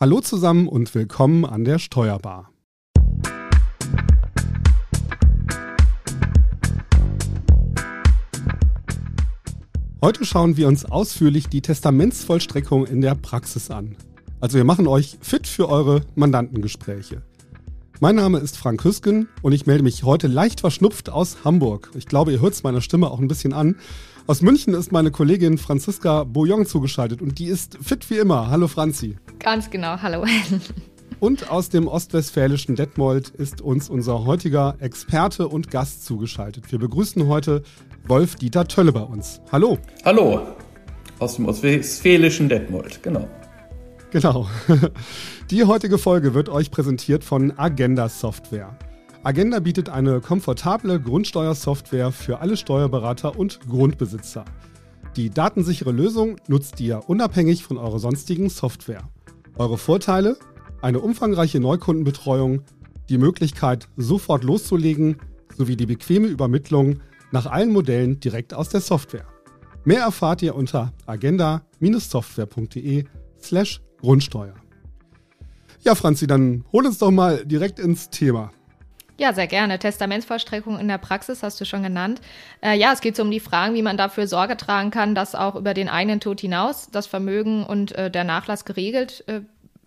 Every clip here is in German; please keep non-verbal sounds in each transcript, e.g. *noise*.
Hallo zusammen und willkommen an der Steuerbar. Heute schauen wir uns ausführlich die Testamentsvollstreckung in der Praxis an. Also wir machen euch fit für eure Mandantengespräche. Mein Name ist Frank Hüsken und ich melde mich heute leicht verschnupft aus Hamburg. Ich glaube, ihr hört es meiner Stimme auch ein bisschen an. Aus München ist meine Kollegin Franziska Bouillon zugeschaltet und die ist fit wie immer. Hallo Franzi. Ganz genau, hallo. *laughs* Und aus dem ostwestfälischen Detmold ist uns unser heutiger Experte und Gast zugeschaltet. Wir begrüßen heute Wolf-Dieter Tölle bei uns. Hallo. Hallo. Aus dem ostwestfälischen Detmold, genau. Genau. *laughs* Die heutige Folge wird euch präsentiert von Agenda Software. Agenda bietet eine komfortable Grundsteuersoftware für alle Steuerberater und Grundbesitzer. Die datensichere Lösung nutzt ihr unabhängig von eurer sonstigen Software. Eure Vorteile? Eine umfangreiche Neukundenbetreuung, die Möglichkeit, sofort loszulegen, sowie die bequeme Übermittlung nach allen Modellen direkt aus der Software. Mehr erfahrt ihr unter agenda-software.de slash Grundsteuer. Ja, Franzi, dann hol uns doch mal direkt ins Thema. Ja, sehr gerne. Testamentsvollstreckung in der Praxis hast du schon genannt. Äh, ja, es geht so um die Fragen, wie man dafür Sorge tragen kann, dass auch über den eigenen Tod hinaus das Vermögen und äh, der Nachlass geregelt äh,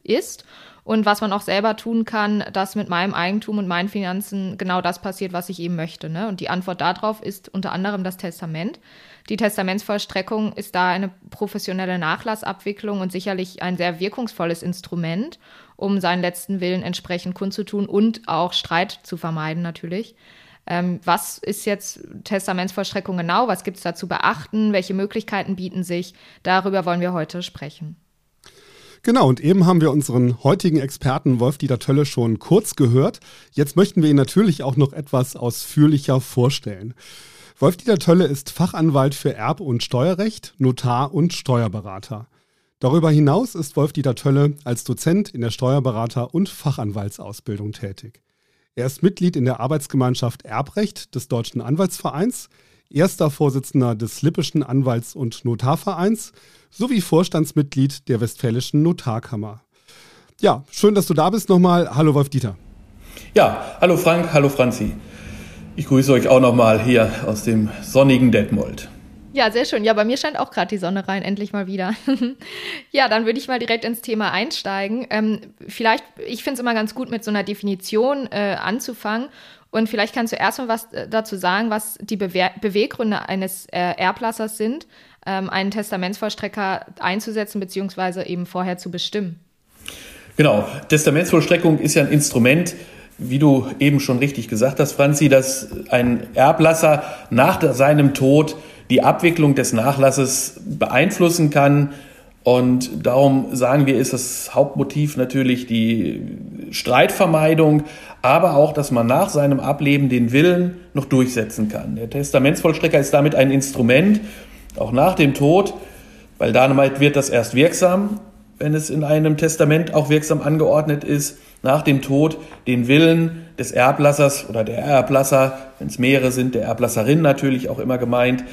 ist und was man auch selber tun kann, dass mit meinem Eigentum und meinen Finanzen genau das passiert, was ich eben möchte. Ne? Und die Antwort darauf ist unter anderem das Testament. Die Testamentsvollstreckung ist da eine professionelle Nachlassabwicklung und sicherlich ein sehr wirkungsvolles Instrument um seinen letzten Willen entsprechend kundzutun und auch Streit zu vermeiden natürlich. Ähm, was ist jetzt Testamentsvollstreckung genau? Was gibt es da zu beachten? Welche Möglichkeiten bieten sich? Darüber wollen wir heute sprechen. Genau, und eben haben wir unseren heutigen Experten Wolf-Dieter Tölle schon kurz gehört. Jetzt möchten wir ihn natürlich auch noch etwas ausführlicher vorstellen. Wolf-Dieter Tölle ist Fachanwalt für Erb- und Steuerrecht, Notar und Steuerberater. Darüber hinaus ist Wolf-Dieter Tölle als Dozent in der Steuerberater- und Fachanwaltsausbildung tätig. Er ist Mitglied in der Arbeitsgemeinschaft Erbrecht des Deutschen Anwaltsvereins, erster Vorsitzender des Lippischen Anwalts- und Notarvereins sowie Vorstandsmitglied der Westfälischen Notarkammer. Ja, schön, dass du da bist nochmal. Hallo Wolf-Dieter. Ja, hallo Frank, hallo Franzi. Ich grüße euch auch nochmal hier aus dem sonnigen Detmold. Ja, sehr schön. Ja, bei mir scheint auch gerade die Sonne rein, endlich mal wieder. *laughs* ja, dann würde ich mal direkt ins Thema einsteigen. Ähm, vielleicht, ich finde es immer ganz gut, mit so einer Definition äh, anzufangen. Und vielleicht kannst du erstmal was äh, dazu sagen, was die Bewe Beweggründe eines äh, Erblassers sind, ähm, einen Testamentsvollstrecker einzusetzen, beziehungsweise eben vorher zu bestimmen. Genau, Testamentsvollstreckung ist ja ein Instrument, wie du eben schon richtig gesagt hast, Franzi, dass ein Erblasser nach seinem Tod die Abwicklung des Nachlasses beeinflussen kann. Und darum sagen wir, ist das Hauptmotiv natürlich die Streitvermeidung, aber auch, dass man nach seinem Ableben den Willen noch durchsetzen kann. Der Testamentsvollstrecker ist damit ein Instrument, auch nach dem Tod, weil damit wird das erst wirksam, wenn es in einem Testament auch wirksam angeordnet ist, nach dem Tod den Willen des Erblassers oder der Erblasser, wenn es mehrere sind, der Erblasserin natürlich auch immer gemeint,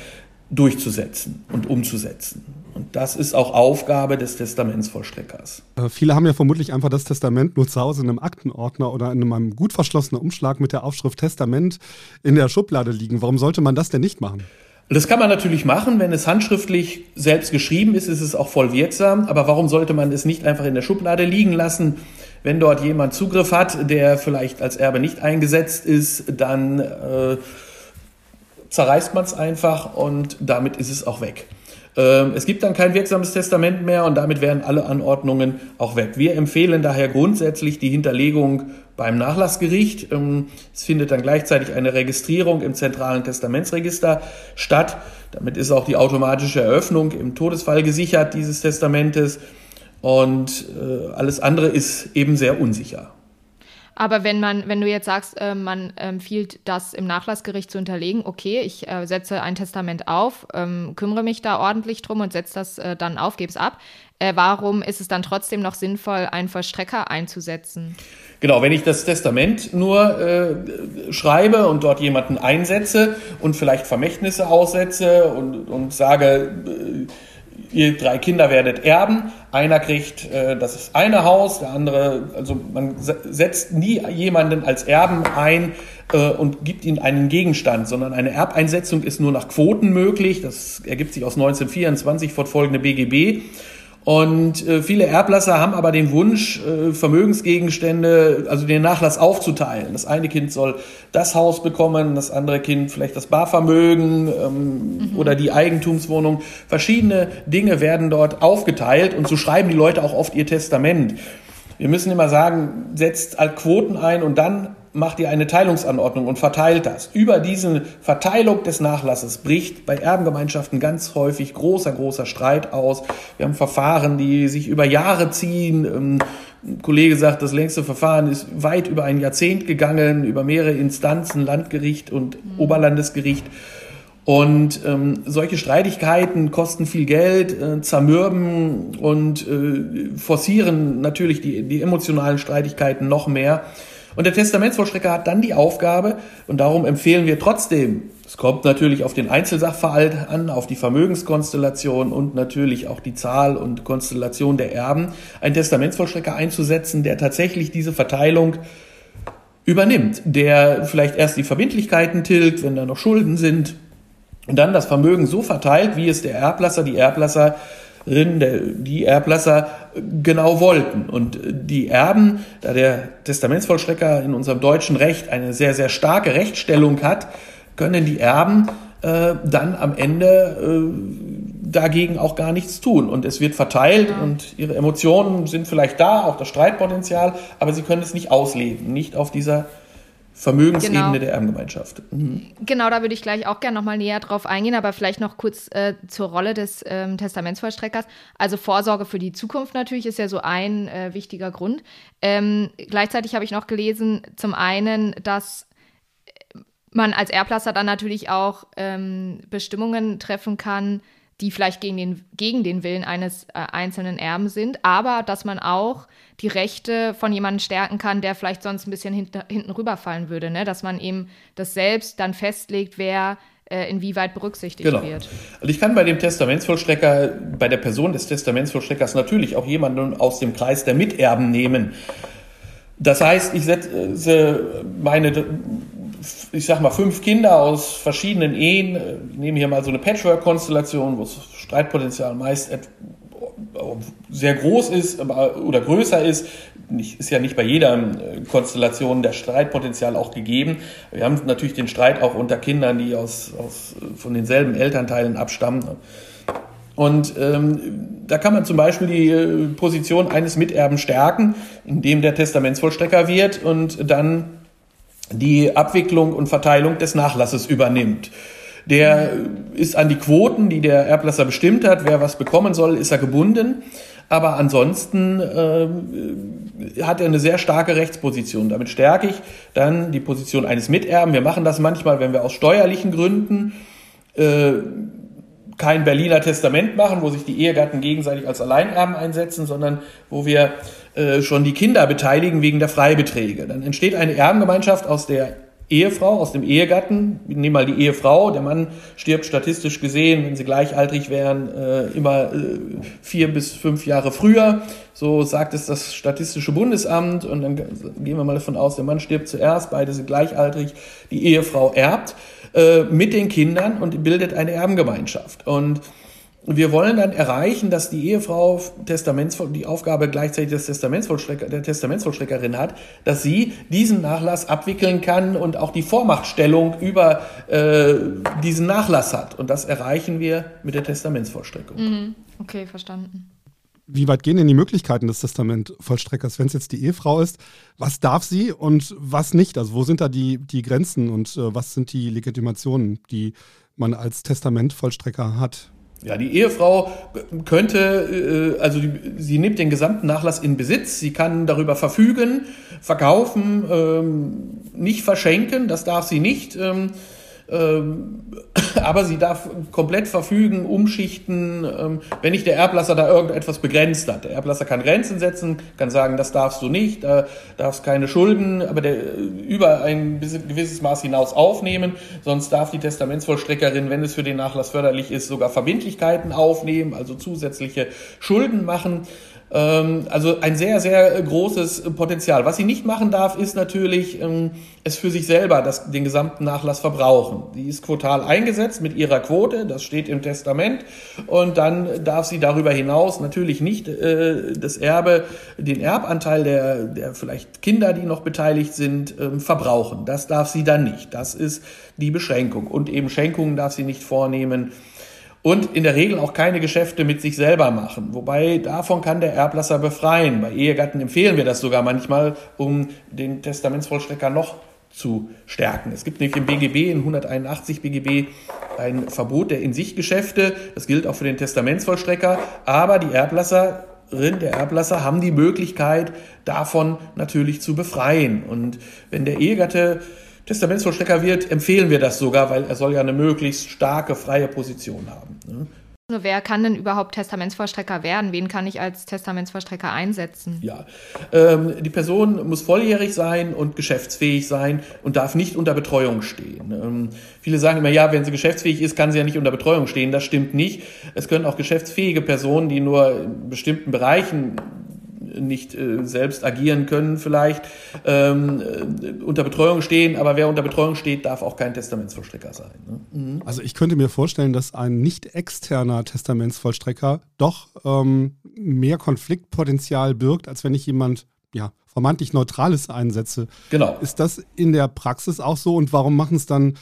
durchzusetzen und umzusetzen. Und das ist auch Aufgabe des Testamentsvollstreckers. Äh, viele haben ja vermutlich einfach das Testament nur zu Hause in einem Aktenordner oder in einem gut verschlossenen Umschlag mit der Aufschrift Testament in der Schublade liegen. Warum sollte man das denn nicht machen? Das kann man natürlich machen, wenn es handschriftlich selbst geschrieben ist, ist es auch voll wirksam. Aber warum sollte man es nicht einfach in der Schublade liegen lassen? Wenn dort jemand Zugriff hat, der vielleicht als Erbe nicht eingesetzt ist, dann äh, zerreißt man es einfach und damit ist es auch weg. Ähm, es gibt dann kein wirksames Testament mehr und damit wären alle Anordnungen auch weg. Wir empfehlen daher grundsätzlich die Hinterlegung beim Nachlassgericht. Ähm, es findet dann gleichzeitig eine Registrierung im zentralen Testamentsregister statt. Damit ist auch die automatische Eröffnung im Todesfall gesichert dieses Testamentes und äh, alles andere ist eben sehr unsicher. Aber wenn man, wenn du jetzt sagst, äh, man empfiehlt, das im Nachlassgericht zu hinterlegen, okay, ich äh, setze ein Testament auf, ähm, kümmere mich da ordentlich drum und setze das äh, dann auf, gebe es ab. Äh, warum ist es dann trotzdem noch sinnvoll, einen Vollstrecker einzusetzen? Genau, wenn ich das Testament nur äh, schreibe und dort jemanden einsetze und vielleicht Vermächtnisse aussetze und, und sage, äh, ihr drei Kinder werdet erben, einer kriegt äh, das eine Haus, der andere, also man setzt nie jemanden als Erben ein äh, und gibt ihnen einen Gegenstand, sondern eine Erbeinsetzung ist nur nach Quoten möglich. Das ergibt sich aus 1924 fortfolgende BGB. Und äh, viele Erblasser haben aber den Wunsch, äh, Vermögensgegenstände, also den Nachlass aufzuteilen. Das eine Kind soll das Haus bekommen, das andere Kind vielleicht das Barvermögen ähm, mhm. oder die Eigentumswohnung. Verschiedene Dinge werden dort aufgeteilt und so schreiben die Leute auch oft ihr Testament. Wir müssen immer sagen, setzt Quoten ein und dann macht ihr eine Teilungsanordnung und verteilt das. Über diese Verteilung des Nachlasses bricht bei Erbengemeinschaften ganz häufig großer, großer Streit aus. Wir haben Verfahren, die sich über Jahre ziehen. Ähm, ein Kollege sagt, das längste Verfahren ist weit über ein Jahrzehnt gegangen, über mehrere Instanzen, Landgericht und mhm. Oberlandesgericht. Und ähm, solche Streitigkeiten kosten viel Geld, äh, zermürben und äh, forcieren natürlich die, die emotionalen Streitigkeiten noch mehr. Und der Testamentsvollstrecker hat dann die Aufgabe, und darum empfehlen wir trotzdem, es kommt natürlich auf den Einzelsachverhalt an, auf die Vermögenskonstellation und natürlich auch die Zahl und Konstellation der Erben, einen Testamentsvollstrecker einzusetzen, der tatsächlich diese Verteilung übernimmt, der vielleicht erst die Verbindlichkeiten tilgt, wenn da noch Schulden sind, und dann das Vermögen so verteilt, wie es der Erblasser, die Erblasser die Erblasser genau wollten. Und die Erben, da der Testamentsvollstrecker in unserem deutschen Recht eine sehr, sehr starke Rechtsstellung hat, können die Erben äh, dann am Ende äh, dagegen auch gar nichts tun. Und es wird verteilt ja. und ihre Emotionen sind vielleicht da, auch das Streitpotenzial, aber sie können es nicht ausleben, nicht auf dieser Vermögensebene genau. der Erbengemeinschaft. Mhm. Genau, da würde ich gleich auch gerne nochmal näher drauf eingehen, aber vielleicht noch kurz äh, zur Rolle des ähm, Testamentsvollstreckers. Also Vorsorge für die Zukunft natürlich ist ja so ein äh, wichtiger Grund. Ähm, gleichzeitig habe ich noch gelesen, zum einen, dass man als Erblasser dann natürlich auch ähm, Bestimmungen treffen kann, die vielleicht gegen den, gegen den Willen eines äh, einzelnen Erben sind, aber dass man auch die Rechte von jemandem stärken kann, der vielleicht sonst ein bisschen hinter, hinten rüberfallen würde, ne? dass man eben das selbst dann festlegt, wer äh, inwieweit berücksichtigt genau. wird. Also ich kann bei dem Testamentsvollstrecker, bei der Person des Testamentsvollstreckers natürlich auch jemanden aus dem Kreis der Miterben nehmen. Das heißt, ich setze meine ich sag mal, fünf Kinder aus verschiedenen Ehen. Ich nehme hier mal so eine Patchwork-Konstellation, wo das Streitpotenzial meist sehr groß ist oder größer ist. Ist ja nicht bei jeder äh, Konstellation der Streitpotenzial auch gegeben. Wir haben natürlich den Streit auch unter Kindern, die aus, aus von denselben Elternteilen abstammen. Und ähm, da kann man zum Beispiel die äh, Position eines Miterben stärken, indem der Testamentsvollstrecker wird und dann die Abwicklung und Verteilung des Nachlasses übernimmt. Der ist an die Quoten, die der Erblasser bestimmt hat, wer was bekommen soll, ist er gebunden. Aber ansonsten äh, hat er eine sehr starke Rechtsposition. Damit stärke ich dann die Position eines Miterben. Wir machen das manchmal, wenn wir aus steuerlichen Gründen äh, kein Berliner Testament machen, wo sich die Ehegatten gegenseitig als Alleinerben einsetzen, sondern wo wir äh, schon die Kinder beteiligen wegen der Freibeträge. Dann entsteht eine Erbengemeinschaft aus der Ehefrau, aus dem Ehegatten. Wir nehmen mal die Ehefrau. Der Mann stirbt statistisch gesehen, wenn sie gleichaltrig wären, äh, immer äh, vier bis fünf Jahre früher. So sagt es das Statistische Bundesamt. Und dann gehen wir mal davon aus, der Mann stirbt zuerst, beide sind gleichaltrig. Die Ehefrau erbt mit den Kindern und bildet eine Erbengemeinschaft. Und wir wollen dann erreichen, dass die Ehefrau Testaments, die Aufgabe gleichzeitig des Testamentsvollstrecker, der Testamentsvollstreckerin hat, dass sie diesen Nachlass abwickeln kann und auch die Vormachtstellung über äh, diesen Nachlass hat. Und das erreichen wir mit der Testamentsvollstreckung. Mhm. Okay, verstanden. Wie weit gehen denn die Möglichkeiten des Testamentvollstreckers, wenn es jetzt die Ehefrau ist? Was darf sie und was nicht? Also wo sind da die, die Grenzen und äh, was sind die Legitimationen, die man als Testamentvollstrecker hat? Ja, die Ehefrau könnte, äh, also sie nimmt den gesamten Nachlass in Besitz, sie kann darüber verfügen, verkaufen, ähm, nicht verschenken, das darf sie nicht. Ähm, aber sie darf komplett verfügen, umschichten, ähm, wenn nicht der Erblasser da irgendetwas begrenzt hat. Der Erblasser kann Grenzen setzen, kann sagen, das darfst du nicht, da darfst keine Schulden, aber der, äh, über ein gewisses Maß hinaus aufnehmen. Sonst darf die Testamentsvollstreckerin, wenn es für den Nachlass förderlich ist, sogar Verbindlichkeiten aufnehmen, also zusätzliche Schulden machen. Ähm, also ein sehr, sehr großes Potenzial. Was sie nicht machen darf, ist natürlich ähm, es für sich selber das, den gesamten Nachlass verbrauchen. Die ist quotal eingesetzt mit ihrer Quote, das steht im Testament. Und dann darf sie darüber hinaus natürlich nicht äh, das Erbe, den Erbanteil der, der vielleicht Kinder, die noch beteiligt sind, ähm, verbrauchen. Das darf sie dann nicht. Das ist die Beschränkung. Und eben Schenkungen darf sie nicht vornehmen und in der Regel auch keine Geschäfte mit sich selber machen. Wobei davon kann der Erblasser befreien. Bei Ehegatten empfehlen wir das sogar manchmal, um den Testamentsvollstrecker noch zu stärken. Es gibt nämlich im BGB, in 181 BGB, ein Verbot der In-sich-Geschäfte. Das gilt auch für den Testamentsvollstrecker. Aber die Erblasserin, der Erblasser haben die Möglichkeit, davon natürlich zu befreien. Und wenn der Ehegatte Testamentsvollstrecker wird, empfehlen wir das sogar, weil er soll ja eine möglichst starke freie Position haben. Ne? Wer kann denn überhaupt Testamentsvollstrecker werden? Wen kann ich als Testamentsvollstrecker einsetzen? Ja, ähm, die Person muss volljährig sein und geschäftsfähig sein und darf nicht unter Betreuung stehen. Ähm, viele sagen immer, ja, wenn sie geschäftsfähig ist, kann sie ja nicht unter Betreuung stehen. Das stimmt nicht. Es können auch geschäftsfähige Personen, die nur in bestimmten Bereichen nicht äh, selbst agieren können vielleicht, ähm, äh, unter Betreuung stehen, aber wer unter Betreuung steht, darf auch kein Testamentsvollstrecker sein. Ne? Mhm. Also ich könnte mir vorstellen, dass ein nicht externer Testamentsvollstrecker doch ähm, mehr Konfliktpotenzial birgt, als wenn ich jemand ja, vermeintlich Neutrales einsetze. Genau. Ist das in der Praxis auch so und warum machen es dann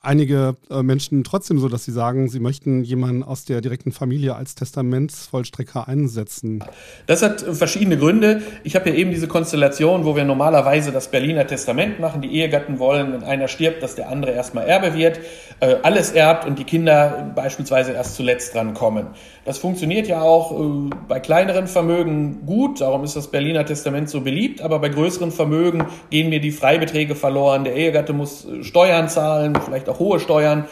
einige äh, Menschen trotzdem so, dass sie sagen, sie möchten jemanden aus der direkten Familie als Testamentsvollstrecker einsetzen? Das hat verschiedene Gründe. Ich habe ja eben diese Konstellation, wo wir normalerweise das Berliner Testament machen. Die Ehegatten wollen, wenn einer stirbt, dass der andere erstmal Erbe wird, äh, alles erbt und die Kinder beispielsweise erst zuletzt dran kommen. Das funktioniert ja auch äh, bei kleineren Vermögen gut, darum ist das Berliner Testament so beliebt, aber bei größeren Vermögen gehen mir die Freibeträge verloren. Der Ehegatte muss Steuern zahlen, vielleicht auch hohe Steuern.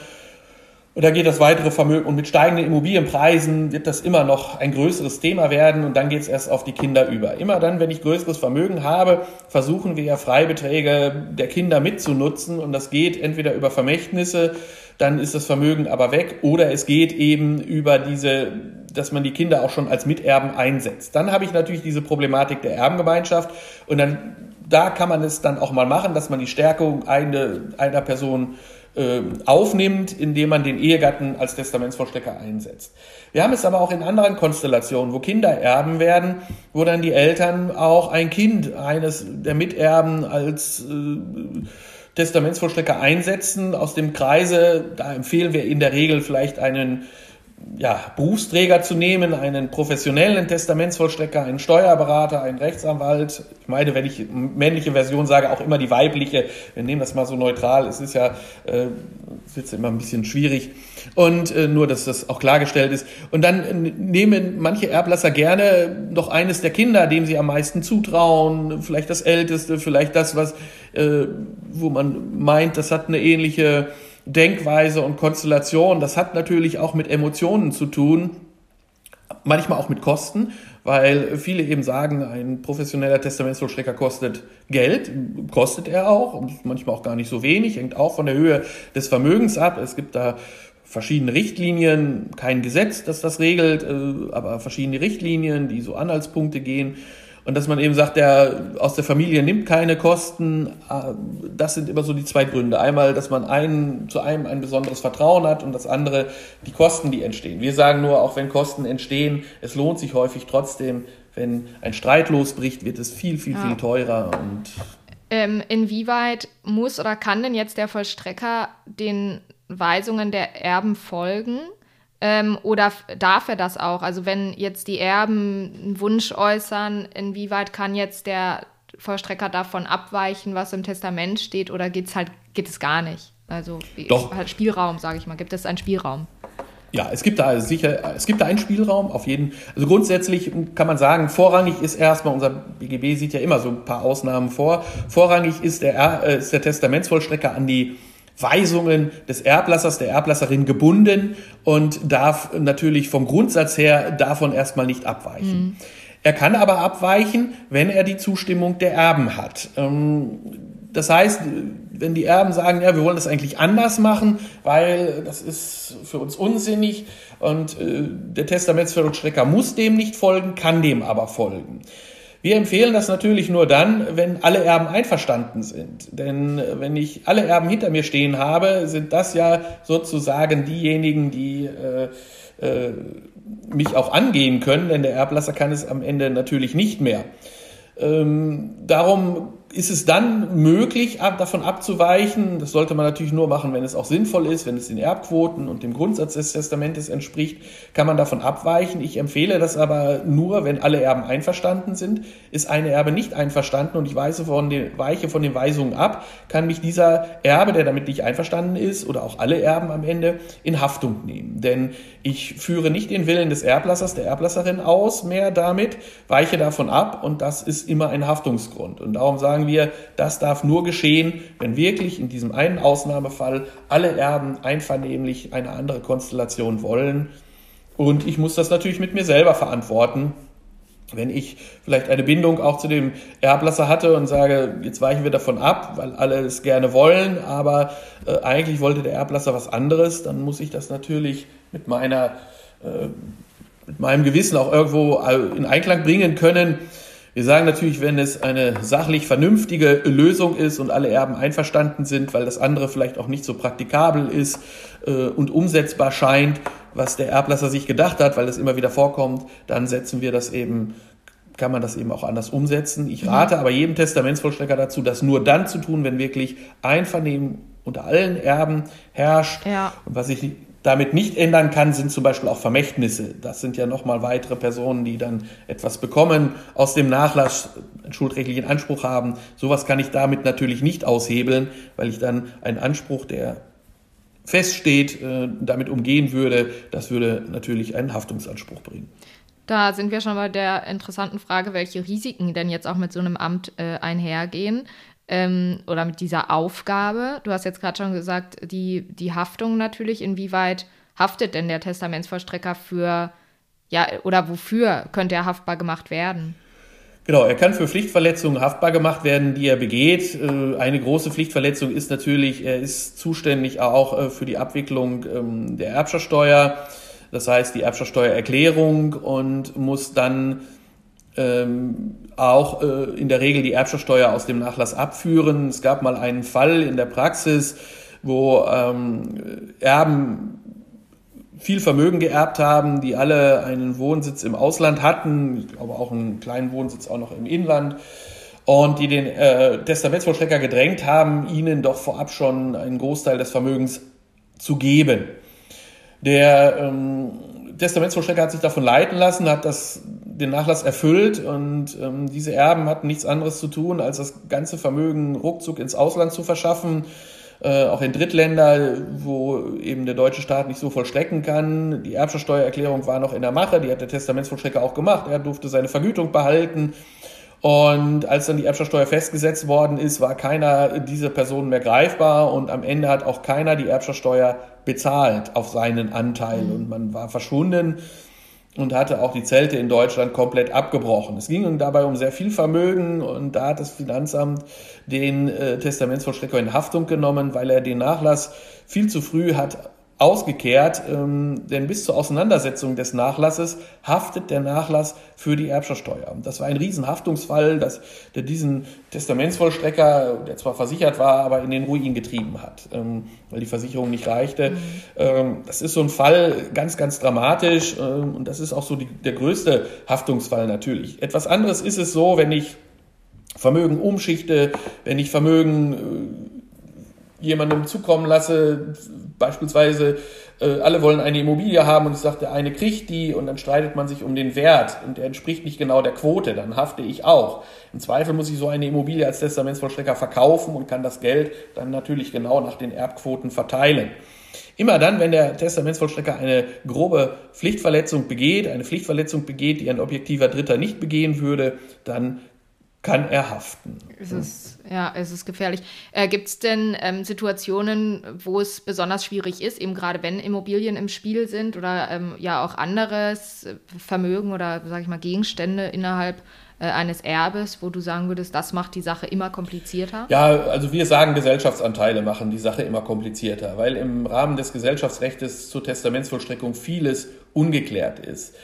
Und da geht das weitere Vermögen und mit steigenden Immobilienpreisen wird das immer noch ein größeres Thema werden und dann geht es erst auf die Kinder über. Immer dann, wenn ich größeres Vermögen habe, versuchen wir ja Freibeträge der Kinder mitzunutzen und das geht entweder über Vermächtnisse, dann ist das Vermögen aber weg oder es geht eben über diese, dass man die Kinder auch schon als Miterben einsetzt. Dann habe ich natürlich diese Problematik der Erbengemeinschaft und dann da kann man es dann auch mal machen, dass man die Stärkung eine, einer Person aufnimmt, indem man den Ehegatten als Testamentsvollstrecker einsetzt. Wir haben es aber auch in anderen Konstellationen, wo Kinder erben werden, wo dann die Eltern auch ein Kind eines der Miterben als äh, Testamentsvollstrecker einsetzen. Aus dem Kreise, da empfehlen wir in der Regel vielleicht einen ja, Berufsträger zu nehmen, einen professionellen Testamentsvollstrecker, einen Steuerberater, einen Rechtsanwalt. Ich meine, wenn ich männliche Version sage, auch immer die weibliche. Wir nehmen das mal so neutral. Es ist ja, äh, wird immer ein bisschen schwierig. Und äh, nur, dass das auch klargestellt ist. Und dann äh, nehmen manche Erblasser gerne noch eines der Kinder, dem sie am meisten zutrauen. Vielleicht das Älteste, vielleicht das, was, äh, wo man meint, das hat eine ähnliche Denkweise und Konstellation. Das hat natürlich auch mit Emotionen zu tun, manchmal auch mit Kosten, weil viele eben sagen, ein professioneller Testamentsvollstrecker kostet Geld, kostet er auch, manchmal auch gar nicht so wenig, hängt auch von der Höhe des Vermögens ab. Es gibt da verschiedene Richtlinien, kein Gesetz, das das regelt, äh, aber verschiedene Richtlinien, die so Anhaltspunkte gehen. Und dass man eben sagt, der aus der Familie nimmt keine Kosten, äh, das sind immer so die zwei Gründe. Einmal, dass man einen, zu einem ein besonderes Vertrauen hat und das andere, die Kosten, die entstehen. Wir sagen nur, auch wenn Kosten entstehen, es lohnt sich häufig trotzdem, wenn ein Streit losbricht, wird es viel, viel, ja. viel teurer und ähm, inwieweit muss oder kann denn jetzt der Vollstrecker den Weisungen der Erben folgen? Ähm, oder darf er das auch? Also wenn jetzt die Erben einen Wunsch äußern, inwieweit kann jetzt der Vollstrecker davon abweichen, was im Testament steht, oder geht's halt, geht es gar nicht? Also Doch. halt Spielraum, sage ich mal. Gibt es einen Spielraum? Ja, es gibt da sicher, es gibt da einen Spielraum, auf jeden. Also grundsätzlich kann man sagen, vorrangig ist erstmal, unser BGB sieht ja immer so ein paar Ausnahmen vor, vorrangig ist der, äh, ist der Testamentsvollstrecker an die Weisungen des Erblassers, der Erblasserin gebunden und darf natürlich vom Grundsatz her davon erstmal nicht abweichen. Mhm. Er kann aber abweichen, wenn er die Zustimmung der Erben hat. Ähm, das heißt, wenn die Erben sagen, ja, wir wollen das eigentlich anders machen, weil das ist für uns unsinnig und äh, der Testamentsvollstrecker muss dem nicht folgen, kann dem aber folgen. Wir empfehlen das natürlich nur dann, wenn alle Erben einverstanden sind. Denn äh, wenn ich alle Erben hinter mir stehen habe, sind das ja sozusagen diejenigen, die äh, äh, mich auch angehen können, denn der Erblasser kann es am Ende natürlich nicht mehr. Ähm, darum ist es dann möglich, ab, davon abzuweichen. Das sollte man natürlich nur machen, wenn es auch sinnvoll ist, wenn es den Erbquoten und dem Grundsatz des Testamentes entspricht, kann man davon abweichen. Ich empfehle das aber nur, wenn alle Erben einverstanden sind. Ist eine Erbe nicht einverstanden und ich weise von den, weiche von den Weisungen ab, kann mich dieser Erbe, der damit nicht einverstanden ist, oder auch alle Erben am Ende, in Haftung nehmen. Denn ich führe nicht den Willen des Erblassers, der Erblasserin aus mehr damit, weiche davon ab und das ist immer ein Haftungsgrund. Und darum sagen sagen wir, das darf nur geschehen, wenn wirklich in diesem einen Ausnahmefall alle Erben einvernehmlich eine andere Konstellation wollen. Und ich muss das natürlich mit mir selber verantworten. Wenn ich vielleicht eine Bindung auch zu dem Erblasser hatte und sage, jetzt weichen wir davon ab, weil alle es gerne wollen, aber äh, eigentlich wollte der Erblasser was anderes, dann muss ich das natürlich mit meiner, äh, mit meinem Gewissen auch irgendwo äh, in Einklang bringen können. Wir sagen natürlich, wenn es eine sachlich vernünftige Lösung ist und alle Erben einverstanden sind, weil das andere vielleicht auch nicht so praktikabel ist äh, und umsetzbar scheint, was der Erblasser sich gedacht hat, weil es immer wieder vorkommt, dann setzen wir das eben kann man das eben auch anders umsetzen. Ich rate aber jedem Testamentsvollstrecker dazu, das nur dann zu tun, wenn wirklich Einvernehmen unter allen Erben herrscht. Ja. Und was ich damit nicht ändern kann, sind zum Beispiel auch Vermächtnisse. Das sind ja nochmal weitere Personen, die dann etwas bekommen aus dem Nachlass, einen schuldrechtlichen Anspruch haben. Sowas kann ich damit natürlich nicht aushebeln, weil ich dann einen Anspruch, der feststeht, äh, damit umgehen würde. Das würde natürlich einen Haftungsanspruch bringen. Da sind wir schon bei der interessanten Frage, welche Risiken denn jetzt auch mit so einem Amt äh, einhergehen ähm, oder mit dieser Aufgabe. Du hast jetzt gerade schon gesagt, die, die Haftung natürlich. Inwieweit haftet denn der Testamentsvollstrecker für, ja, oder wofür könnte er haftbar gemacht werden? Genau, er kann für Pflichtverletzungen haftbar gemacht werden, die er begeht. Äh, eine große Pflichtverletzung ist natürlich, er ist zuständig auch äh, für die Abwicklung ähm, der Erbschaftssteuer, das heißt die Erbschaftssteuererklärung und muss dann ähm, auch äh, in der Regel die Erbschaftssteuer aus dem Nachlass abführen. Es gab mal einen Fall in der Praxis, wo ähm, Erben viel Vermögen geerbt haben, die alle einen Wohnsitz im Ausland hatten, aber auch einen kleinen Wohnsitz auch noch im Inland und die den äh, Testamentsvollstrecker gedrängt haben, ihnen doch vorab schon einen Großteil des Vermögens zu geben. Der ähm, Testamentsvollstrecker hat sich davon leiten lassen, hat das, den Nachlass erfüllt und ähm, diese Erben hatten nichts anderes zu tun, als das ganze Vermögen ruckzuck ins Ausland zu verschaffen, äh, auch in Drittländer, wo eben der deutsche Staat nicht so vollstrecken kann. Die Erbschaftssteuererklärung war noch in der Mache, die hat der Testamentsvollstrecker auch gemacht, er durfte seine Vergütung behalten. Und als dann die Erbschaftssteuer festgesetzt worden ist, war keiner dieser Personen mehr greifbar und am Ende hat auch keiner die Erbschaftssteuer bezahlt auf seinen Anteil mhm. und man war verschwunden und hatte auch die Zelte in Deutschland komplett abgebrochen. Es ging dabei um sehr viel Vermögen und da hat das Finanzamt den äh, Testamentsvollstrecker in Haftung genommen, weil er den Nachlass viel zu früh hat ausgekehrt, ähm, denn bis zur Auseinandersetzung des Nachlasses haftet der Nachlass für die Erbschaftssteuer. Das war ein Riesenhaftungsfall, dass der diesen Testamentsvollstrecker, der zwar versichert war, aber in den Ruin getrieben hat, ähm, weil die Versicherung nicht reichte. Mhm. Ähm, das ist so ein Fall ganz, ganz dramatisch ähm, und das ist auch so die, der größte Haftungsfall natürlich. Etwas anderes ist es so, wenn ich Vermögen umschichte, wenn ich Vermögen äh, jemandem zukommen lasse, beispielsweise äh, alle wollen eine Immobilie haben und ich sage, der eine kriegt die und dann streitet man sich um den Wert und der entspricht nicht genau der Quote, dann hafte ich auch. Im Zweifel muss ich so eine Immobilie als Testamentsvollstrecker verkaufen und kann das Geld dann natürlich genau nach den Erbquoten verteilen. Immer dann, wenn der Testamentsvollstrecker eine grobe Pflichtverletzung begeht, eine Pflichtverletzung begeht, die ein objektiver Dritter nicht begehen würde, dann kann er haften. Es ist, ja, es ist gefährlich. Äh, Gibt es denn ähm, Situationen, wo es besonders schwierig ist, eben gerade wenn Immobilien im Spiel sind oder ähm, ja auch anderes Vermögen oder, sage ich mal, Gegenstände innerhalb äh, eines Erbes, wo du sagen würdest, das macht die Sache immer komplizierter? Ja, also wir sagen, Gesellschaftsanteile machen die Sache immer komplizierter, weil im Rahmen des Gesellschaftsrechts zur Testamentsvollstreckung vieles ungeklärt ist.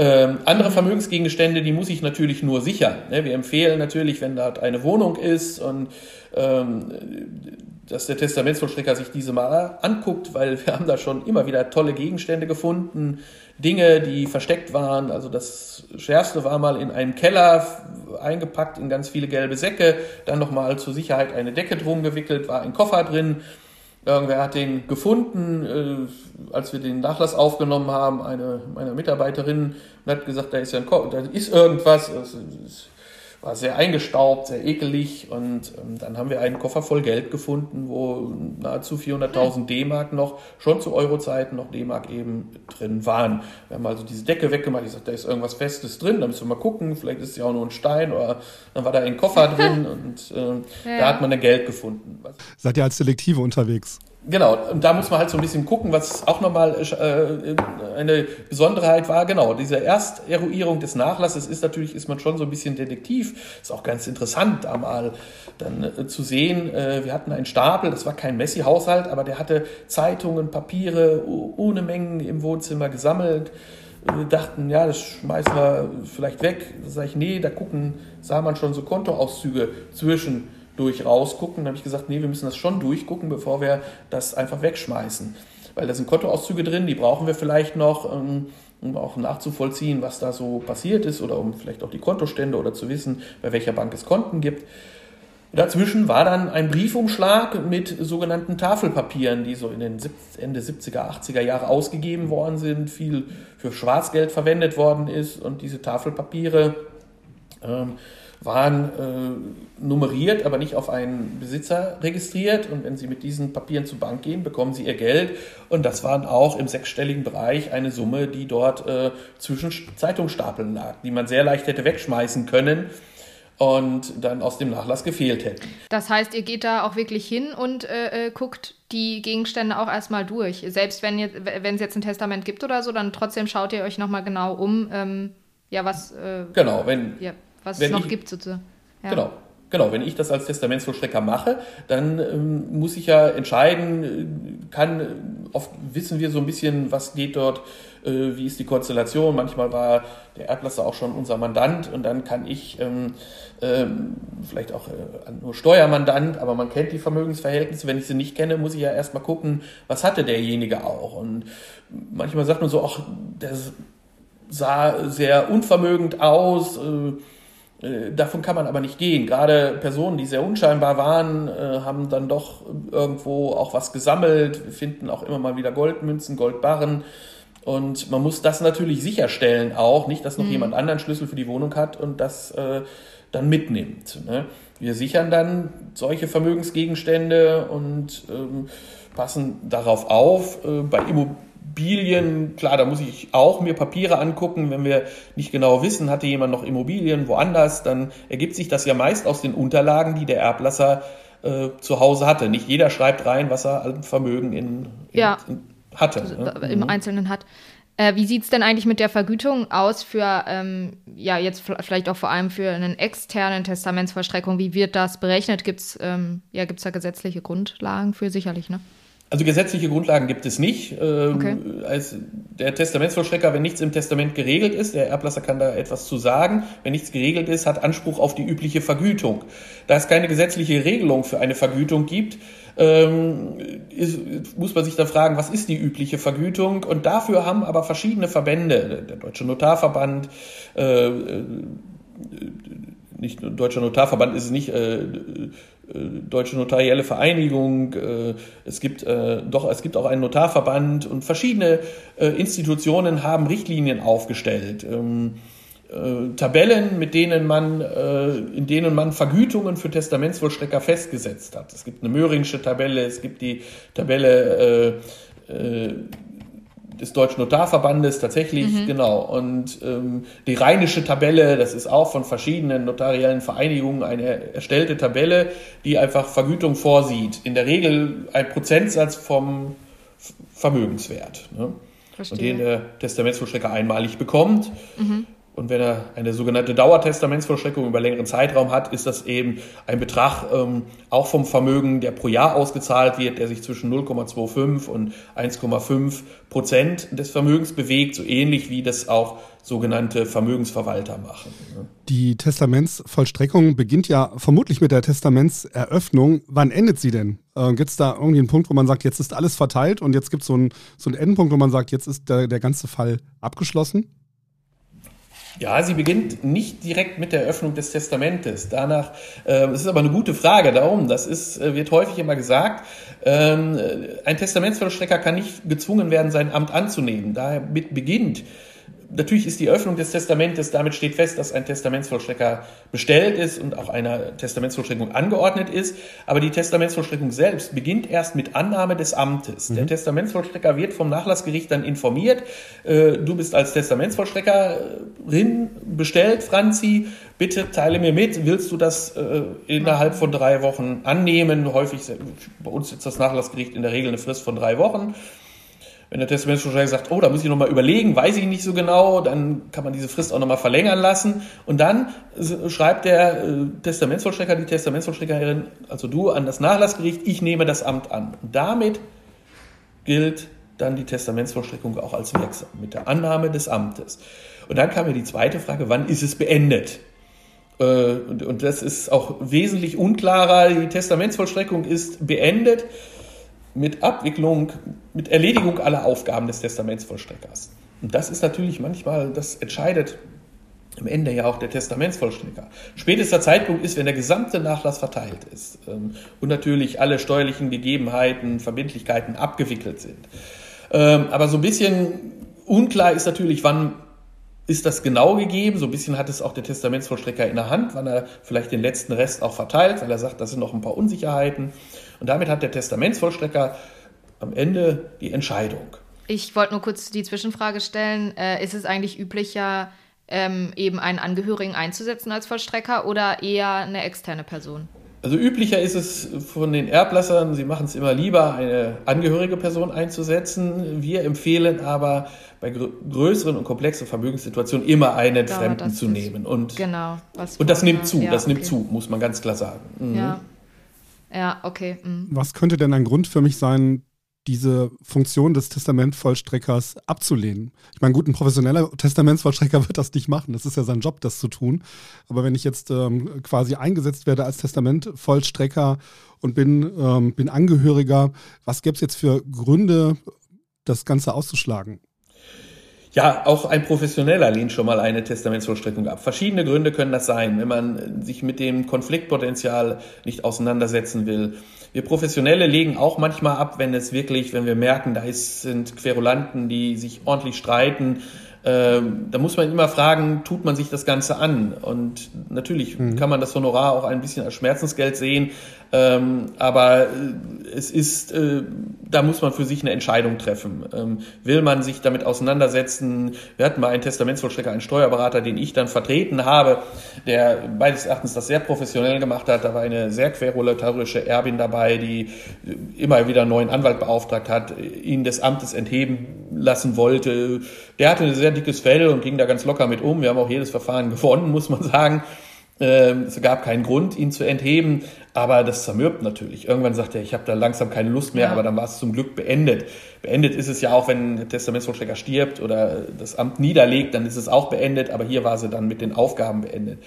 Ähm, andere Vermögensgegenstände, die muss ich natürlich nur sichern. Ne? Wir empfehlen natürlich, wenn dort eine Wohnung ist und ähm, dass der Testamentsvollstrecker sich diese mal anguckt, weil wir haben da schon immer wieder tolle Gegenstände gefunden, Dinge, die versteckt waren. Also das Schärfste war mal in einem Keller eingepackt in ganz viele gelbe Säcke, dann nochmal zur Sicherheit eine Decke drum gewickelt, war ein Koffer drin. Irgendwer hat den gefunden, äh, als wir den Nachlass aufgenommen haben, eine meiner Mitarbeiterinnen, und hat gesagt, da ist ja ein Ko da ist irgendwas. Das ist, war sehr eingestaubt, sehr ekelig und ähm, dann haben wir einen Koffer voll Geld gefunden, wo nahezu 400.000 D-Mark noch, schon zu Euro-Zeiten noch D-Mark eben drin waren. Wir haben also diese Decke weggemacht, ich sagte, da ist irgendwas Festes drin, da müssen wir mal gucken, vielleicht ist es ja auch nur ein Stein oder dann war da ein Koffer *laughs* drin und äh, ja. da hat man dann Geld gefunden. Seid ihr als Detektive unterwegs? Genau, und da muss man halt so ein bisschen gucken, was auch nochmal äh, eine Besonderheit war. Genau, diese Ersteruierung des Nachlasses ist natürlich, ist man schon so ein bisschen Detektiv. Ist auch ganz interessant, da mal dann äh, zu sehen. Äh, wir hatten einen Stapel, das war kein Messi-Haushalt, aber der hatte Zeitungen, Papiere ohne Mengen im Wohnzimmer gesammelt. Wir dachten, ja, das schmeißen wir vielleicht weg. Da sage ich, nee, da gucken, sah man schon so Kontoauszüge zwischen durch rausgucken. Dann habe ich gesagt, nee, wir müssen das schon durchgucken, bevor wir das einfach wegschmeißen. Weil da sind Kontoauszüge drin, die brauchen wir vielleicht noch, ähm, um auch nachzuvollziehen, was da so passiert ist oder um vielleicht auch die Kontostände oder zu wissen, bei welcher Bank es Konten gibt. Dazwischen war dann ein Briefumschlag mit sogenannten Tafelpapieren, die so in den Ende 70er, 80er Jahre ausgegeben worden sind, viel für Schwarzgeld verwendet worden ist und diese Tafelpapiere ähm, waren äh, nummeriert, aber nicht auf einen Besitzer registriert. Und wenn Sie mit diesen Papieren zur Bank gehen, bekommen Sie Ihr Geld. Und das waren auch im sechsstelligen Bereich eine Summe, die dort äh, zwischen Zeitungsstapeln lag, die man sehr leicht hätte wegschmeißen können und dann aus dem Nachlass gefehlt hätten. Das heißt, ihr geht da auch wirklich hin und äh, äh guckt die Gegenstände auch erstmal durch. Selbst wenn, wenn es jetzt ein Testament gibt oder so, dann trotzdem schaut ihr euch nochmal genau um, ähm, ja, was. Äh, genau, wenn. Ja was es noch ich, gibt sozusagen. Ja. Genau. Genau, wenn ich das als Testamentsvollstrecker mache, dann ähm, muss ich ja entscheiden, äh, kann, äh, oft wissen wir so ein bisschen, was geht dort, äh, wie ist die Konstellation. Manchmal war der Erblasser auch schon unser Mandant und dann kann ich ähm, ähm, vielleicht auch äh, nur Steuermandant, aber man kennt die Vermögensverhältnisse. Wenn ich sie nicht kenne, muss ich ja erstmal gucken, was hatte derjenige auch. Und manchmal sagt man so, ach, der sah sehr unvermögend aus, äh, davon kann man aber nicht gehen. Gerade Personen, die sehr unscheinbar waren, äh, haben dann doch irgendwo auch was gesammelt, finden auch immer mal wieder Goldmünzen, Goldbarren. Und man muss das natürlich sicherstellen auch, nicht, dass noch mhm. jemand anderen Schlüssel für die Wohnung hat und das äh, dann mitnimmt. Ne? Wir sichern dann solche Vermögensgegenstände und ähm, passen darauf auf. Äh, bei Immobilien Immobilien, klar, da muss ich auch mir Papiere angucken. Wenn wir nicht genau wissen, hatte jemand noch Immobilien woanders, dann ergibt sich das ja meist aus den Unterlagen, die der Erblasser äh, zu Hause hatte. Nicht jeder schreibt rein, was er an Vermögen in, in, ja. in hatte. Also, ne? Im mhm. Einzelnen hat. Äh, wie sieht es denn eigentlich mit der Vergütung aus für, ähm, ja, jetzt vielleicht auch vor allem für einen externen Testamentsvollstreckung? Wie wird das berechnet? Gibt es ähm, ja, da gesetzliche Grundlagen für? Sicherlich, ne? Also gesetzliche Grundlagen gibt es nicht. Ähm, okay. Als der Testamentsvollstrecker, wenn nichts im Testament geregelt ist, der Erblasser kann da etwas zu sagen, wenn nichts geregelt ist, hat Anspruch auf die übliche Vergütung. Da es keine gesetzliche Regelung für eine Vergütung gibt, ähm, ist, muss man sich dann fragen, was ist die übliche Vergütung? Und dafür haben aber verschiedene Verbände, der Deutsche Notarverband, äh, äh nicht Deutscher Notarverband ist es nicht, äh, Deutsche Notarielle Vereinigung, äh, es gibt äh, doch, es gibt auch einen Notarverband und verschiedene Institutionen haben Richtlinien aufgestellt. Ähm, Tabellen, mit denen man, in denen man Vergütungen für Testamentsvollstrecker festgesetzt hat. Es gibt eine Möhringsche Tabelle, es gibt die Tabelle des Deutschen Notarverbandes tatsächlich, mhm. genau. Und ähm, die rheinische Tabelle, das ist auch von verschiedenen notariellen Vereinigungen eine erstellte Tabelle, die einfach Vergütung vorsieht. In der Regel ein Prozentsatz vom Vermögenswert. Ne? Und den der Testamentsvollstrecker einmalig bekommt. Mhm. Und wenn er eine sogenannte Dauertestamentsvollstreckung über längeren Zeitraum hat, ist das eben ein Betrag ähm, auch vom Vermögen, der pro Jahr ausgezahlt wird, der sich zwischen 0,25 und 1,5 Prozent des Vermögens bewegt, so ähnlich wie das auch sogenannte Vermögensverwalter machen. Ne? Die Testamentsvollstreckung beginnt ja vermutlich mit der Testamentseröffnung. Wann endet sie denn? Äh, gibt es da irgendwie einen Punkt, wo man sagt, jetzt ist alles verteilt und jetzt gibt so es so einen Endpunkt, wo man sagt, jetzt ist der, der ganze Fall abgeschlossen? Ja, sie beginnt nicht direkt mit der Eröffnung des Testamentes. Danach, äh, das ist aber eine gute Frage, darum, das ist, äh, wird häufig immer gesagt, ähm, ein Testamentsvollstrecker kann nicht gezwungen werden, sein Amt anzunehmen. Damit beginnt natürlich ist die Öffnung des Testamentes, damit steht fest, dass ein Testamentsvollstrecker bestellt ist und auch einer Testamentsvollstreckung angeordnet ist. Aber die Testamentsvollstreckung selbst beginnt erst mit Annahme des Amtes. Mhm. Der Testamentsvollstrecker wird vom Nachlassgericht dann informiert. Äh, du bist als Testamentsvollstreckerin bestellt, Franzi. Bitte teile mir mit. Willst du das äh, innerhalb von drei Wochen annehmen? Häufig, bei uns ist das Nachlassgericht in der Regel eine Frist von drei Wochen. Wenn der Testamentsvollstrecker sagt, oh, da muss ich nochmal überlegen, weiß ich nicht so genau, dann kann man diese Frist auch nochmal verlängern lassen. Und dann schreibt der äh, Testamentsvollstrecker, die Testamentsvollstreckerin, also du, an das Nachlassgericht, ich nehme das Amt an. Und damit gilt dann die Testamentsvollstreckung auch als wirksam, mit der Annahme des Amtes. Und dann kam ja die zweite Frage, wann ist es beendet? Äh, und das ist auch wesentlich unklarer. Die Testamentsvollstreckung ist beendet mit Abwicklung, mit Erledigung aller Aufgaben des Testamentsvollstreckers. Und das ist natürlich manchmal, das entscheidet am Ende ja auch der Testamentsvollstrecker. Spätester Zeitpunkt ist, wenn der gesamte Nachlass verteilt ist ähm, und natürlich alle steuerlichen Gegebenheiten, Verbindlichkeiten abgewickelt sind. Ähm, aber so ein bisschen unklar ist natürlich, wann ist das genau gegeben. So ein bisschen hat es auch der Testamentsvollstrecker in der Hand, wann er vielleicht den letzten Rest auch verteilt, weil er sagt, das sind noch ein paar Unsicherheiten. Und damit hat der Testamentsvollstrecker am Ende die Entscheidung. Ich wollte nur kurz die Zwischenfrage stellen. Äh, ist es eigentlich üblicher, ähm, eben einen Angehörigen einzusetzen als Vollstrecker oder eher eine externe Person? Also üblicher ist es von den Erblassern, sie machen es immer lieber, eine angehörige Person einzusetzen. Wir empfehlen aber bei größeren und komplexen Vermögenssituationen immer einen Dauert Fremden zu nehmen. Und, genau, und das nimmt zu, ja, das okay. nimmt zu, muss man ganz klar sagen. Mhm. Ja. Ja, okay. Mhm. Was könnte denn ein Grund für mich sein, diese Funktion des Testamentvollstreckers abzulehnen. Ich meine, gut, ein professioneller Testamentsvollstrecker *laughs* wird das nicht machen. Das ist ja sein Job, das zu tun. Aber wenn ich jetzt ähm, quasi eingesetzt werde als Testamentvollstrecker und bin, ähm, bin Angehöriger, was gäbe es jetzt für Gründe, das Ganze auszuschlagen? Ja, auch ein Professioneller lehnt schon mal eine Testamentsvollstreckung ab. Verschiedene Gründe können das sein, wenn man sich mit dem Konfliktpotenzial nicht auseinandersetzen will. Wir Professionelle legen auch manchmal ab, wenn es wirklich, wenn wir merken, da ist, sind Querulanten, die sich ordentlich streiten. Ähm, da muss man immer fragen, tut man sich das Ganze an? Und natürlich mhm. kann man das Honorar auch ein bisschen als Schmerzensgeld sehen, ähm, aber äh, es ist, äh, da muss man für sich eine Entscheidung treffen. Ähm, will man sich damit auseinandersetzen? Wir hatten mal einen Testamentsvollstrecker, einen Steuerberater, den ich dann vertreten habe, der meines Erachtens das sehr professionell gemacht hat. Da war eine sehr querulatorische Erbin dabei, die immer wieder einen neuen Anwalt beauftragt hat, ihn des Amtes entheben lassen wollte. Der hatte ein sehr dickes Fell und ging da ganz locker mit um. Wir haben auch jedes Verfahren *laughs* gewonnen, muss man sagen. Ähm, es gab keinen Grund, ihn zu entheben, aber das zermürbt natürlich. Irgendwann sagt er, ich habe da langsam keine Lust mehr, ja. aber dann war es zum Glück beendet. Beendet ist es ja auch, wenn der Testamentsvollstrecker stirbt oder das Amt niederlegt, dann ist es auch beendet, aber hier war sie dann mit den Aufgaben beendet.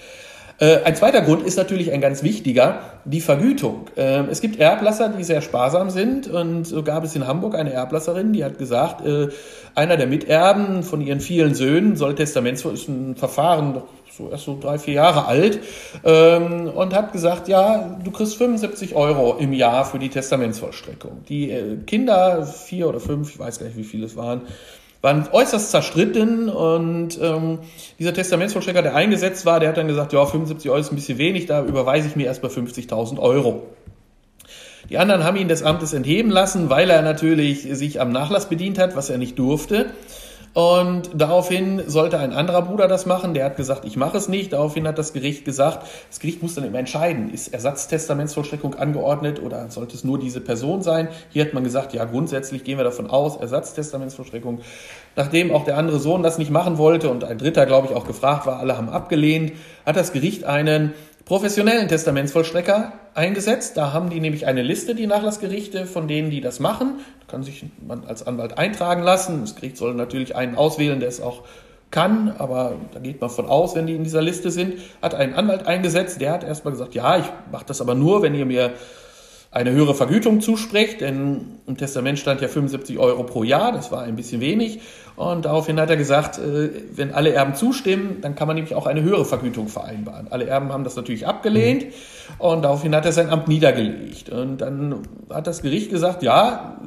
Äh, ein zweiter Grund ist natürlich ein ganz wichtiger, die Vergütung. Ähm, es gibt Erblasser, die sehr sparsam sind und so gab es in Hamburg eine Erblasserin, die hat gesagt, äh, einer der Miterben von ihren vielen Söhnen soll Testamentsverfahren so erst so drei, vier Jahre alt, ähm, und hat gesagt, ja, du kriegst 75 Euro im Jahr für die Testamentsvollstreckung. Die äh, Kinder, vier oder fünf, ich weiß gar nicht, wie viele es waren, waren äußerst zerstritten und ähm, dieser Testamentsvollstrecker, der eingesetzt war, der hat dann gesagt, ja, 75 Euro ist ein bisschen wenig, da überweise ich mir erst bei 50.000 Euro. Die anderen haben ihn des Amtes entheben lassen, weil er natürlich sich am Nachlass bedient hat, was er nicht durfte. Und daraufhin sollte ein anderer Bruder das machen. Der hat gesagt, ich mache es nicht. Daraufhin hat das Gericht gesagt, das Gericht muss dann immer entscheiden, ist Ersatztestamentsvollstreckung angeordnet oder sollte es nur diese Person sein? Hier hat man gesagt, ja, grundsätzlich gehen wir davon aus, Ersatztestamentsvollstreckung. Nachdem auch der andere Sohn das nicht machen wollte und ein dritter, glaube ich, auch gefragt war, alle haben abgelehnt, hat das Gericht einen professionellen Testamentsvollstrecker eingesetzt. Da haben die nämlich eine Liste, die Nachlassgerichte, von denen die das machen. Da kann sich man als Anwalt eintragen lassen. Das Gericht soll natürlich einen auswählen, der es auch kann, aber da geht man von aus, wenn die in dieser Liste sind, hat einen Anwalt eingesetzt, der hat erstmal gesagt, ja, ich mache das aber nur, wenn ihr mir eine höhere Vergütung zuspricht, denn im Testament stand ja 75 Euro pro Jahr, das war ein bisschen wenig. Und daraufhin hat er gesagt, äh, wenn alle Erben zustimmen, dann kann man nämlich auch eine höhere Vergütung vereinbaren. Alle Erben haben das natürlich abgelehnt und daraufhin hat er sein Amt niedergelegt. Und dann hat das Gericht gesagt, ja,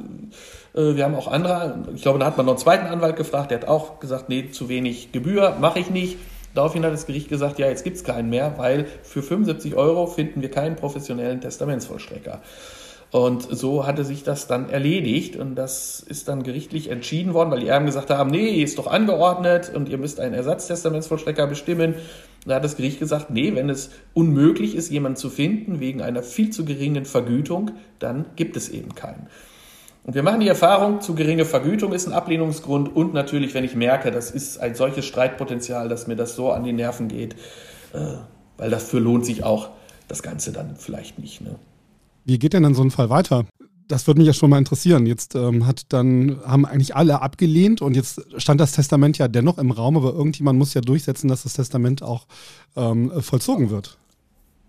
äh, wir haben auch andere, ich glaube, da hat man noch einen zweiten Anwalt gefragt, der hat auch gesagt, nee, zu wenig Gebühr, mache ich nicht. Daraufhin hat das Gericht gesagt, ja, jetzt gibt es keinen mehr, weil für 75 Euro finden wir keinen professionellen Testamentsvollstrecker. Und so hatte sich das dann erledigt und das ist dann gerichtlich entschieden worden, weil die Erben gesagt haben, nee, ist doch angeordnet und ihr müsst einen Ersatztestamentsvollstrecker bestimmen. Da hat das Gericht gesagt, nee, wenn es unmöglich ist, jemanden zu finden wegen einer viel zu geringen Vergütung, dann gibt es eben keinen. Und wir machen die Erfahrung, zu geringe Vergütung ist ein Ablehnungsgrund und natürlich, wenn ich merke, das ist ein solches Streitpotenzial, dass mir das so an die Nerven geht, äh, weil dafür lohnt sich auch das Ganze dann vielleicht nicht. Ne? Wie geht denn dann so ein Fall weiter? Das würde mich ja schon mal interessieren. Jetzt ähm, hat dann, haben eigentlich alle abgelehnt und jetzt stand das Testament ja dennoch im Raum, aber irgendjemand muss ja durchsetzen, dass das Testament auch ähm, vollzogen wird.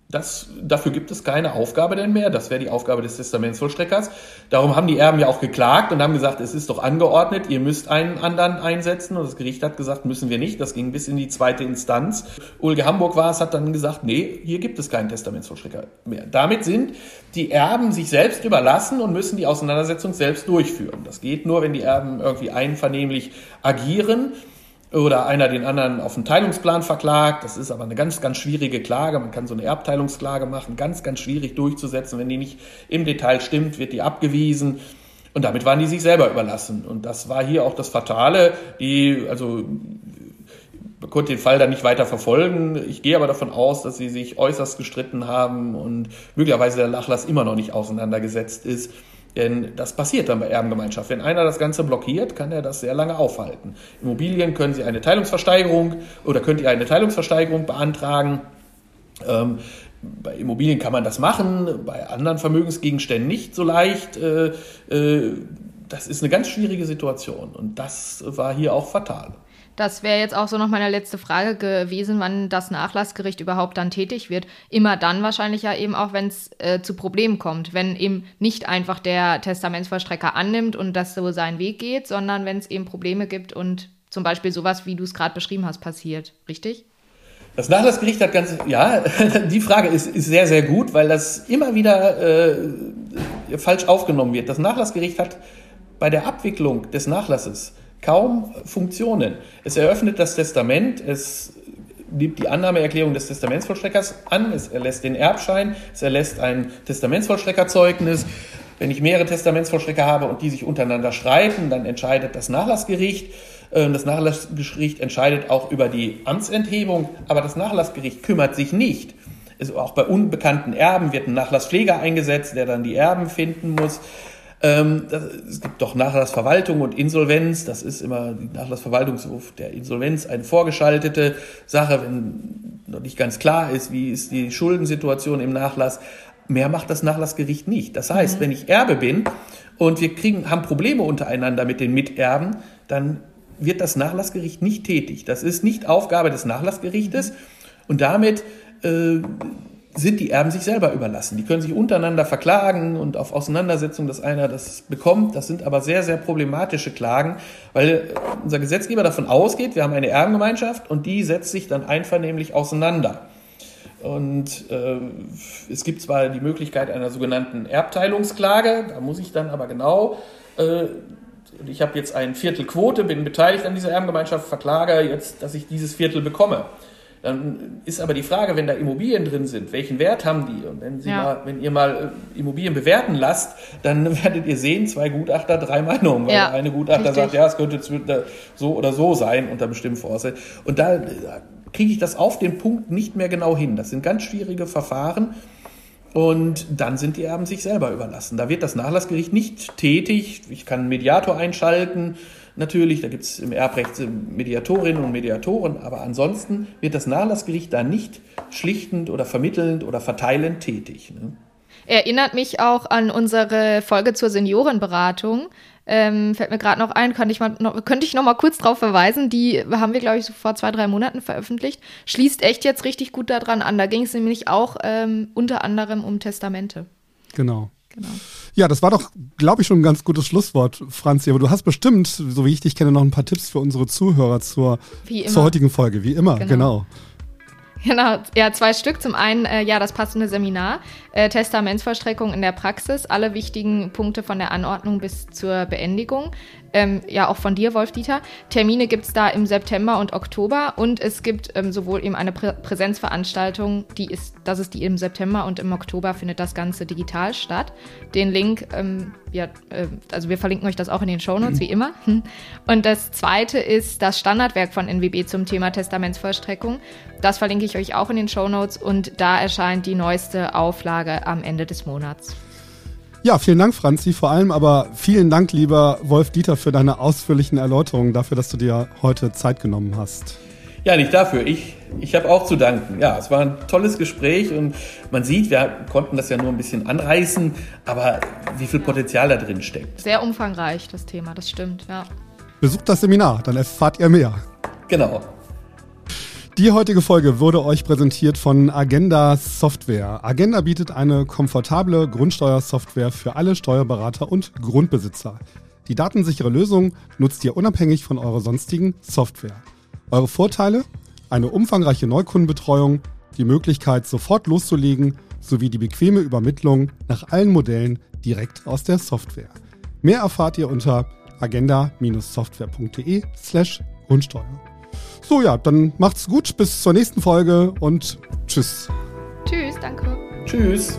Das, dafür gibt es keine Aufgabe denn mehr. Das wäre die Aufgabe des Testamentsvollstreckers. Darum haben die Erben ja auch geklagt und haben gesagt, es ist doch angeordnet, ihr müsst einen anderen einsetzen. Und das Gericht hat gesagt, müssen wir nicht. Das ging bis in die zweite Instanz. Ulge Hamburg war es, hat dann gesagt, nee, hier gibt es keinen Testamentsvollstrecker mehr. Damit sind die Erben sich selbst überlassen und müssen die Auseinandersetzung selbst durchführen. Das geht nur, wenn die Erben irgendwie einvernehmlich agieren oder einer den anderen auf den Teilungsplan verklagt. Das ist aber eine ganz, ganz schwierige Klage. Man kann so eine Erbteilungsklage machen, ganz, ganz schwierig durchzusetzen. Wenn die nicht im Detail stimmt, wird die abgewiesen. Und damit waren die sich selber überlassen. Und das war hier auch das Fatale. Die, also, man konnte den Fall dann nicht weiter verfolgen. Ich gehe aber davon aus, dass sie sich äußerst gestritten haben und möglicherweise der Nachlass immer noch nicht auseinandergesetzt ist. Denn das passiert dann bei Erbengemeinschaft. Wenn einer das Ganze blockiert, kann er das sehr lange aufhalten. Immobilien können Sie eine Teilungsversteigerung oder könnt ihr eine Teilungsversteigerung beantragen. Ähm, bei Immobilien kann man das machen, bei anderen Vermögensgegenständen nicht so leicht. Äh, äh, das ist eine ganz schwierige Situation und das war hier auch fatal. Das wäre jetzt auch so noch meine letzte Frage gewesen, wann das Nachlassgericht überhaupt dann tätig wird. Immer dann wahrscheinlich ja eben auch, wenn es äh, zu Problemen kommt. Wenn eben nicht einfach der Testamentsvollstrecker annimmt und das so seinen Weg geht, sondern wenn es eben Probleme gibt und zum Beispiel sowas, wie du es gerade beschrieben hast, passiert. Richtig? Das Nachlassgericht hat ganz, ja, *laughs* die Frage ist, ist sehr, sehr gut, weil das immer wieder äh, falsch aufgenommen wird. Das Nachlassgericht hat bei der Abwicklung des Nachlasses kaum Funktionen. Es eröffnet das Testament, es nimmt die Annahmeerklärung des Testamentsvollstreckers an, es erlässt den Erbschein, es erlässt ein Testamentsvollstreckerzeugnis. Wenn ich mehrere Testamentsvollstrecker habe und die sich untereinander streiten, dann entscheidet das Nachlassgericht. Ähm, das Nachlassgericht entscheidet auch über die Amtsenthebung, aber das Nachlassgericht kümmert sich nicht. Also auch bei unbekannten Erben wird ein Nachlasspfleger eingesetzt, der dann die Erben finden muss. Ähm, das, es gibt doch Nachlassverwaltung und Insolvenz. Das ist immer die Nachlassverwaltungshof der Insolvenz eine vorgeschaltete Sache, wenn noch nicht ganz klar ist, wie ist die Schuldensituation im Nachlass. Mehr macht das Nachlassgericht nicht. Das heißt, mhm. wenn ich Erbe bin und wir kriegen, haben Probleme untereinander mit den Miterben, dann wird das Nachlassgericht nicht tätig. Das ist nicht Aufgabe des Nachlassgerichtes und damit äh, sind die Erben sich selber überlassen. Die können sich untereinander verklagen und auf Auseinandersetzung, dass einer das bekommt. Das sind aber sehr, sehr problematische Klagen, weil unser Gesetzgeber davon ausgeht, wir haben eine Erbengemeinschaft und die setzt sich dann einvernehmlich auseinander. Und äh, es gibt zwar die Möglichkeit einer sogenannten Erbteilungsklage, da muss ich dann aber genau, äh, ich habe jetzt ein Viertel Quote, bin beteiligt an dieser Erbengemeinschaft, verklage jetzt, dass ich dieses Viertel bekomme Dann ist aber die Frage, wenn da Immobilien drin sind, welchen Wert haben die? Und wenn, ja. mal, wenn ihr mal äh, Immobilien bewerten lasst, dann *laughs* werdet ihr sehen, zwei Gutachter, drei Meinungen. Weil ja, eine Gutachter richtig. sagt, ja, es könnte so oder so sein unter bestimmten Voraussetzungen. Und da kriege ich das auf den Punkt nicht mehr genau hin. Das sind ganz schwierige Verfahren. Und dann sind die Erben sich selber überlassen. Da wird das Nachlassgericht nicht tätig. Ich kann einen Mediator einschalten, natürlich, da gibt es im Erbrecht Mediatorinnen und Mediatoren, aber ansonsten wird das Nachlassgericht da nicht schlichtend oder vermittelnd oder verteilend tätig. Ne? Erinnert mich auch an unsere Folge zur Seniorenberatung. Ähm, fällt mir gerade noch ein, könnte ich, mal noch, könnte ich noch mal kurz darauf verweisen. Die haben wir, glaube ich, so vor zwei, drei Monaten veröffentlicht. Schließt echt jetzt richtig gut daran an. Da ging es nämlich auch ähm, unter anderem um Testamente. Genau. Genau. Ja, das war doch, glaube ich, schon ein ganz gutes Schlusswort, Franzi. Aber du hast bestimmt, so wie ich dich kenne, noch ein paar Tipps für unsere Zuhörer zur, zur heutigen Folge. Wie immer, genau. genau. Genau, ja, zwei Stück. Zum einen, äh, ja, das passende Seminar, äh, Testamentsvollstreckung in der Praxis, alle wichtigen Punkte von der Anordnung bis zur Beendigung ähm, ja auch von dir, Wolf-Dieter. Termine gibt es da im September und Oktober und es gibt ähm, sowohl eben eine Prä Präsenzveranstaltung, die ist, das ist die im September und im Oktober findet das Ganze digital statt. Den Link, ähm, ja, äh, also wir verlinken euch das auch in den Shownotes, mhm. wie immer. *laughs* Und das zweite ist das Standardwerk von NWB zum Thema Testamentsvollstreckung. Das verlinke ich euch auch in den Shownotes und da erscheint die neueste Auflage am Ende des Monats. Ja, vielen Dank, Franzi. Vor allem aber vielen Dank, lieber Wolf Dieter, für deine ausführlichen Erläuterungen, dafür, dass du dir heute Zeit genommen hast. Ja, nicht dafür. Ich, ich habe auch zu danken. Ja, es war ein tolles Gespräch und man sieht, wir konnten das ja nur ein bisschen anreißen, aber wie viel Potenzial da drin steckt. Sehr umfangreich, das Thema, das stimmt, ja. Besucht das Seminar, dann erfahrt ihr mehr. Genau. Die heutige Folge wurde euch präsentiert von Agenda Software. Agenda bietet eine komfortable Grundsteuersoftware für alle Steuerberater und Grundbesitzer. Die datensichere Lösung nutzt ihr unabhängig von eurer sonstigen Software. Eure Vorteile? Eine umfangreiche Neukundenbetreuung, die Möglichkeit sofort loszulegen sowie die bequeme Übermittlung nach allen Modellen direkt aus der Software. Mehr erfahrt ihr unter agenda-software.de slash Grundsteuer. So, ja, dann macht's gut. Bis zur nächsten Folge und tschüss. Tschüss, danke. Tschüss.